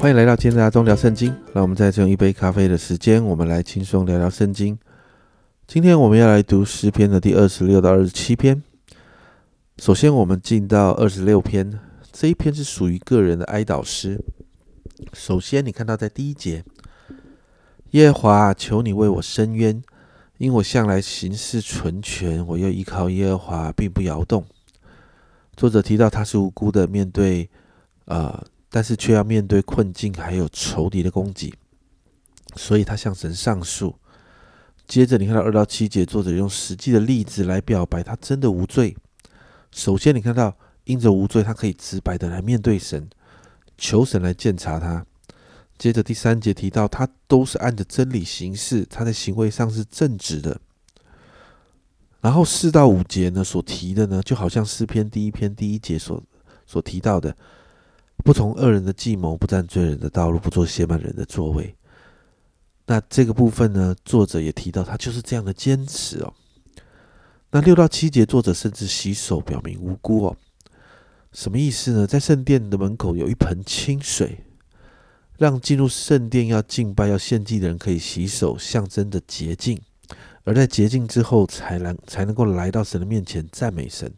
欢迎来到今天的阿忠聊圣经。让我们再用一杯咖啡的时间，我们来轻松聊聊圣经。今天我们要来读诗篇的第二十六到二十七篇。首先，我们进到二十六篇，这一篇是属于个人的哀悼诗。首先，你看到在第一节，耶和华，求你为我伸冤，因我向来行事纯全，我又依靠耶和华，并不摇动。作者提到他是无辜的，面对呃。但是却要面对困境，还有仇敌的攻击，所以他向神上诉。接着，你看到二到七节，作者用实际的例子来表白他真的无罪。首先，你看到因着无罪，他可以直白的来面对神，求神来鉴察他。接着第三节提到，他都是按着真理行事，他在行为上是正直的。然后四到五节呢，所提的呢，就好像诗篇第一篇第一节所所提到的。不从恶人的计谋，不占罪人的道路，不做亵慢人的座位。那这个部分呢，作者也提到，他就是这样的坚持哦。那六到七节，作者甚至洗手表明无辜哦。什么意思呢？在圣殿的门口有一盆清水，让进入圣殿要敬拜、要献祭的人可以洗手，象征着洁净。而在洁净之后，才能才能够来到神的面前赞美神。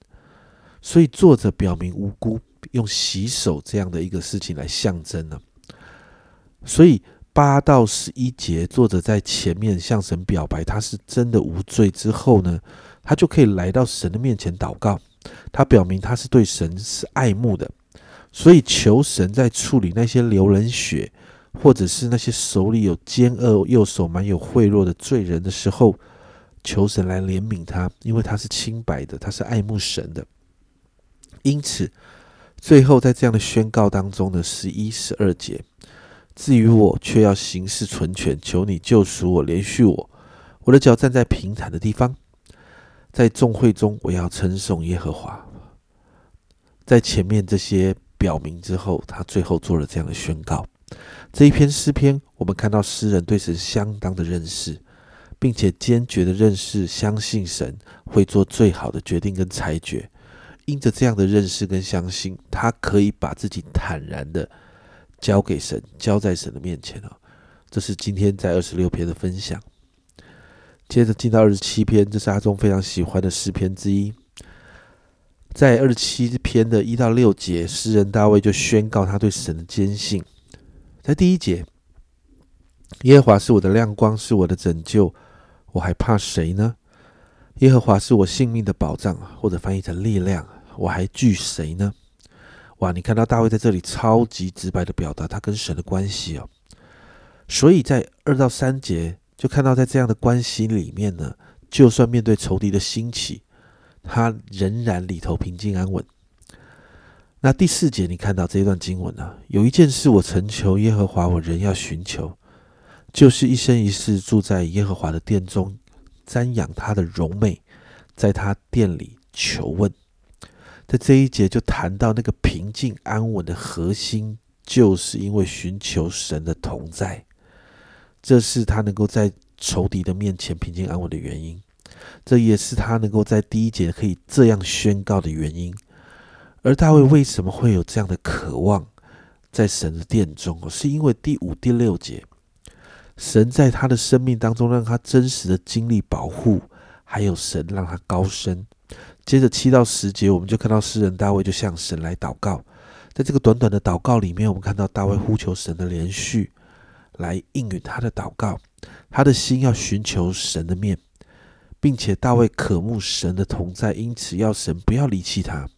所以作者表明无辜。用洗手这样的一个事情来象征呢，所以八到十一节，作者在前面向神表白他是真的无罪之后呢，他就可以来到神的面前祷告，他表明他是对神是爱慕的，所以求神在处理那些流人血，或者是那些手里有奸恶、右手蛮有贿赂的罪人的时候，求神来怜悯他，因为他是清白的，他是爱慕神的，因此。最后，在这样的宣告当中呢，十一、十二节，至于我，却要行事存全，求你救赎我，连续我。我的脚站在平坦的地方，在众会中，我要称颂耶和华。在前面这些表明之后，他最后做了这样的宣告。这一篇诗篇，我们看到诗人对神相当的认识，并且坚决的认识、相信神会做最好的决定跟裁决。因着这样的认识跟相信，他可以把自己坦然的交给神，交在神的面前哦。这是今天在二十六篇的分享。接着进到二十七篇，这是阿忠非常喜欢的诗篇之一。在二十七篇的一到六节，诗人大卫就宣告他对神的坚信。在第一节，耶和华是我的亮光，是我的拯救，我还怕谁呢？耶和华是我性命的保障啊，或者翻译成力量，我还惧谁呢？哇！你看到大卫在这里超级直白的表达他跟神的关系哦，所以在二到三节就看到在这样的关系里面呢，就算面对仇敌的兴起，他仍然里头平静安稳。那第四节你看到这一段经文呢，有一件事我曾求耶和华，我仍要寻求，就是一生一世住在耶和华的殿中。瞻仰他的荣美，在他店里求问，在这一节就谈到那个平静安稳的核心，就是因为寻求神的同在，这是他能够在仇敌的面前平静安稳的原因，这也是他能够在第一节可以这样宣告的原因。而大卫为什么会有这样的渴望，在神的殿中？是因为第五、第六节。神在他的生命当中，让他真实的经历保护，还有神让他高升。接着七到十节，我们就看到诗人大卫就向神来祷告。在这个短短的祷告里面，我们看到大卫呼求神的连续，来应允他的祷告。他的心要寻求神的面，并且大卫渴慕神的同在，因此要神不要离弃他。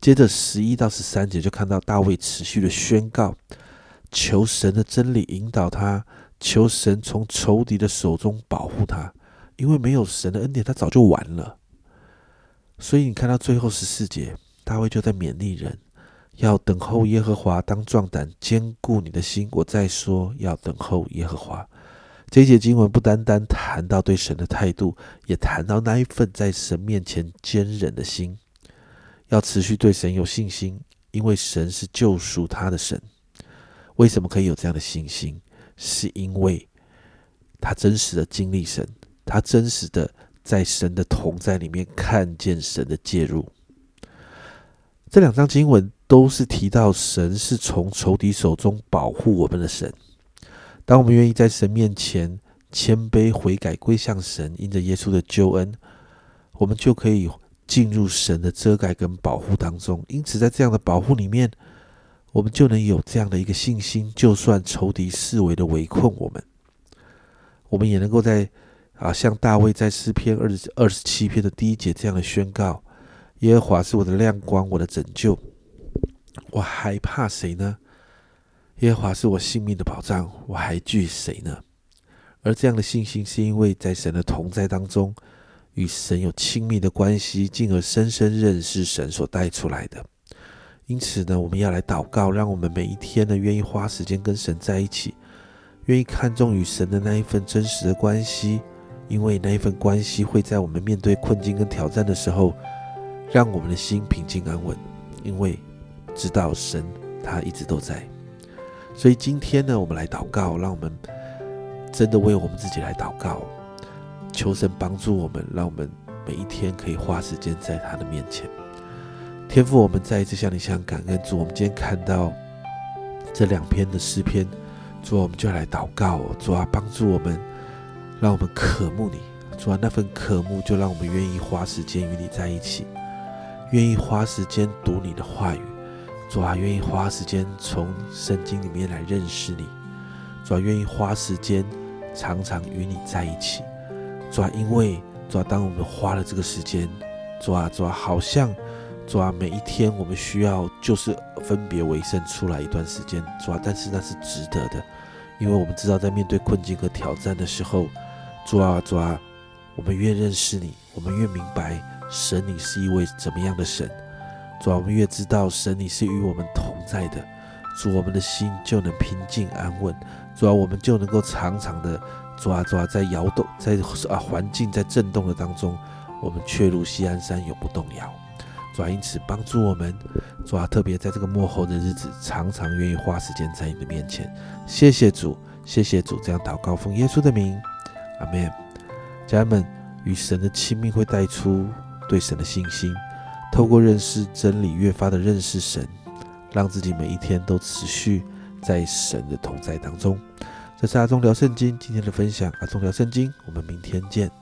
接着十一到十三节，就看到大卫持续的宣告，求神的真理引导他。求神从仇敌的手中保护他，因为没有神的恩典，他早就完了。所以你看到最后十四节，大卫就在勉励人，要等候耶和华，当壮胆，坚固你的心。我再说，要等候耶和华。这一节经文不单单谈到对神的态度，也谈到那一份在神面前坚忍的心，要持续对神有信心，因为神是救赎他的神。为什么可以有这样的信心？是因为他真实的经历神，他真实的在神的同在里面看见神的介入。这两章经文都是提到神是从仇敌手中保护我们的神。当我们愿意在神面前谦卑悔改归向神，因着耶稣的救恩，我们就可以进入神的遮盖跟保护当中。因此，在这样的保护里面，我们就能有这样的一个信心，就算仇敌四围的围困我们，我们也能够在啊，像大卫在诗篇二十二十七篇的第一节这样的宣告：耶和华是我的亮光，我的拯救。我还怕谁呢？耶和华是我性命的保障，我还惧谁呢？而这样的信心，是因为在神的同在当中，与神有亲密的关系，进而深深认识神所带出来的。因此呢，我们要来祷告，让我们每一天呢，愿意花时间跟神在一起，愿意看重与神的那一份真实的关系，因为那一份关系会在我们面对困境跟挑战的时候，让我们的心平静安稳，因为。知道神他一直都在，所以今天呢，我们来祷告，让我们真的为我们自己来祷告，求神帮助我们，让我们每一天可以花时间在他的面前。天父，我们再一次向你向感恩主，我们今天看到这两篇的诗篇，主，我们就来祷告，主啊，帮助我们，让我们渴慕你，主啊，那份渴慕就让我们愿意花时间与你在一起，愿意花时间读你的话语。主啊，愿意花时间从圣经里面来认识你。主啊，愿意花时间常常与你在一起。主啊，因为主啊，当我们花了这个时间，主啊，主啊，好像主啊，每一天我们需要就是分别为圣出来一段时间。主啊，但是那是值得的，因为我们知道在面对困境和挑战的时候，主啊，主啊，我们越认识你，我们越明白神你是一位怎么样的神。主啊，我们越知道神你是与我们同在的，主，我们的心就能平静安稳。主啊，我们就能够常常的，主啊，主啊，在摇动，在啊环境在震动的当中，我们却如西安山永不动摇。主啊，因此帮助我们，主啊，特别在这个幕后的日子，常常愿意花时间在你的面前。谢谢主，谢谢主，这样祷告奉耶稣的名，阿门。家人们，与神的亲密会带出对神的信心。透过认识真理，越发的认识神，让自己每一天都持续在神的同在当中。这是阿忠聊圣经今天的分享，阿忠聊圣经，我们明天见。